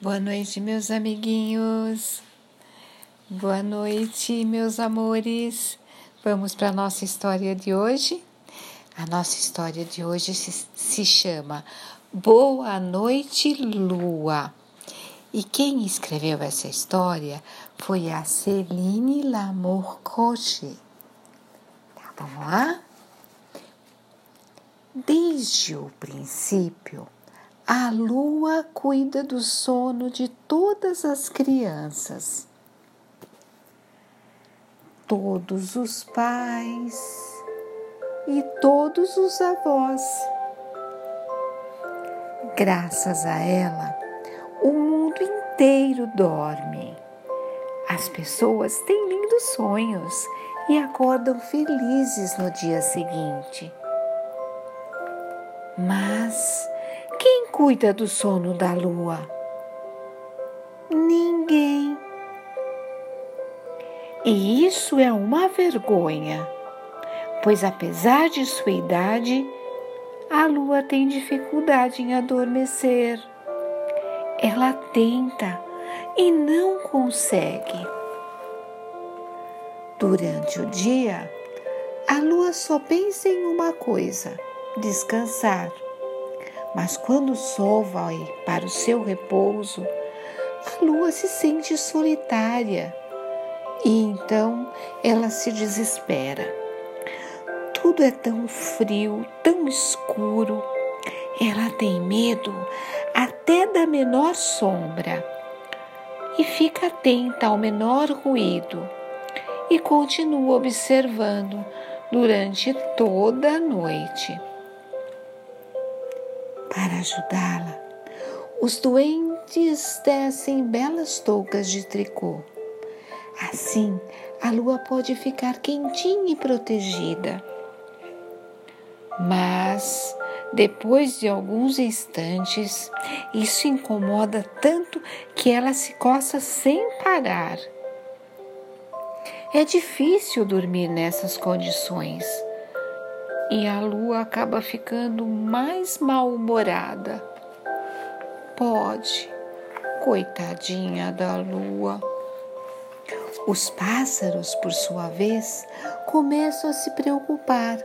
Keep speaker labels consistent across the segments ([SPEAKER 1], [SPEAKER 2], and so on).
[SPEAKER 1] Boa noite, meus amiguinhos. Boa noite, meus amores. Vamos para a nossa história de hoje. A nossa história de hoje se, se chama Boa Noite, Lua. E quem escreveu essa história foi a Celine Lamour Crochet. Tá, vamos lá? Desde o princípio, a lua cuida do sono de todas as crianças. Todos os pais e todos os avós. Graças a ela, o mundo inteiro dorme. As pessoas têm lindos sonhos e acordam felizes no dia seguinte. Mas cuida do sono da lua? Ninguém. E isso é uma vergonha, pois apesar de sua idade, a lua tem dificuldade em adormecer. Ela tenta e não consegue. Durante o dia, a lua só pensa em uma coisa: descansar. Mas quando o sol vai para o seu repouso, a lua se sente solitária e então ela se desespera. Tudo é tão frio, tão escuro. Ela tem medo até da menor sombra e fica atenta ao menor ruído e continua observando durante toda a noite para ajudá-la. Os doentes tecem belas toucas de tricô. Assim, a lua pode ficar quentinha e protegida. Mas, depois de alguns instantes, isso incomoda tanto que ela se coça sem parar. É difícil dormir nessas condições e a lua acaba ficando mais mal-humorada. Pode, coitadinha da lua. Os pássaros, por sua vez, começam a se preocupar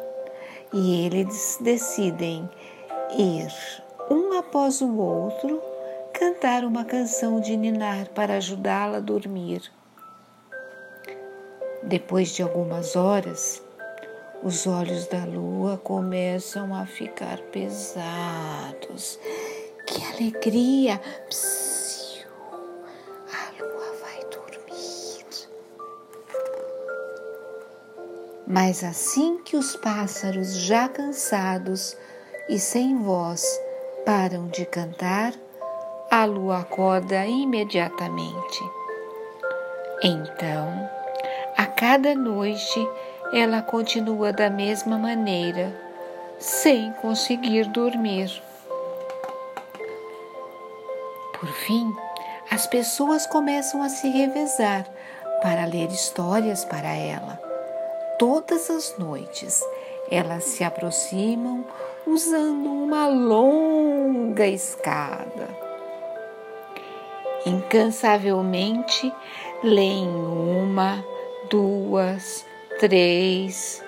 [SPEAKER 1] e eles decidem ir, um após o outro, cantar uma canção de ninar para ajudá-la a dormir. Depois de algumas horas, os olhos da lua começam a ficar pesados. Que alegria! Psiu, a lua vai dormir. Mas assim que os pássaros, já cansados e sem voz, param de cantar, a lua acorda imediatamente. Então, a cada noite, ela continua da mesma maneira, sem conseguir dormir. Por fim, as pessoas começam a se revezar para ler histórias para ela. Todas as noites, elas se aproximam usando uma longa escada. Incansavelmente, leem uma, duas, três,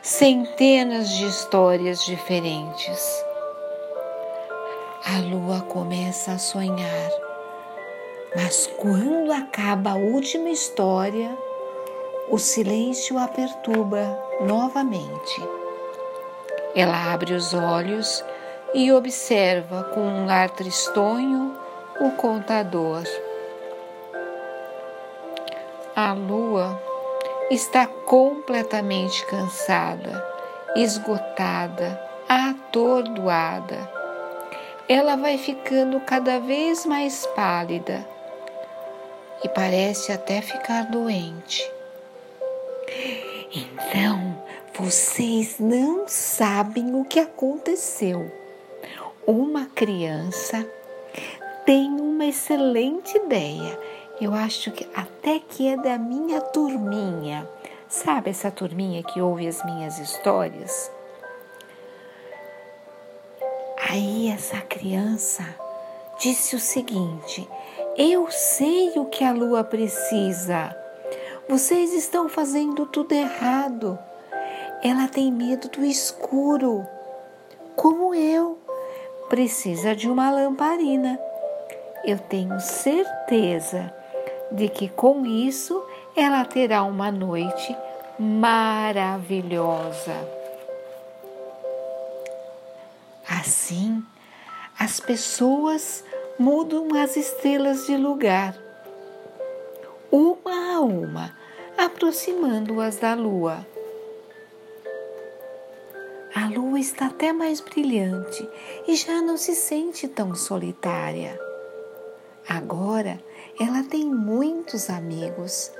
[SPEAKER 1] centenas de histórias diferentes. A lua começa a sonhar, mas quando acaba a última história, o silêncio a perturba novamente. Ela abre os olhos e observa com um ar tristonho o contador. A lua está completamente cansada, esgotada, atordoada. Ela vai ficando cada vez mais pálida e parece até ficar doente. Então, vocês não sabem o que aconteceu. Uma criança tem uma excelente ideia eu acho que até que é da minha turminha. Sabe essa turminha que ouve as minhas histórias? Aí essa criança disse o seguinte: Eu sei o que a lua precisa. Vocês estão fazendo tudo errado. Ela tem medo do escuro, como eu. Precisa de uma lamparina. Eu tenho certeza de que com isso ela terá uma noite maravilhosa. Assim, as pessoas mudam as estrelas de lugar, uma a uma, aproximando-as da lua. A lua está até mais brilhante e já não se sente tão solitária. Agora ela tem muitos amigos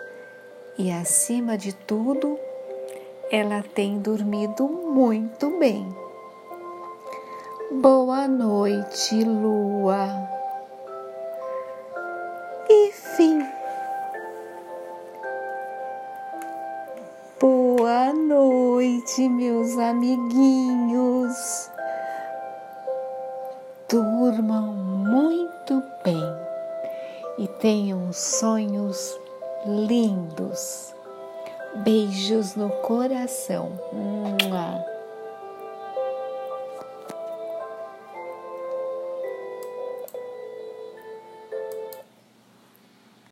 [SPEAKER 1] e, acima de tudo, ela tem dormido muito bem. Boa noite, lua. E fim. Boa noite, meus amiguinhos. Durmam muito bem e tenham sonhos lindos. Beijos no coração. Mua.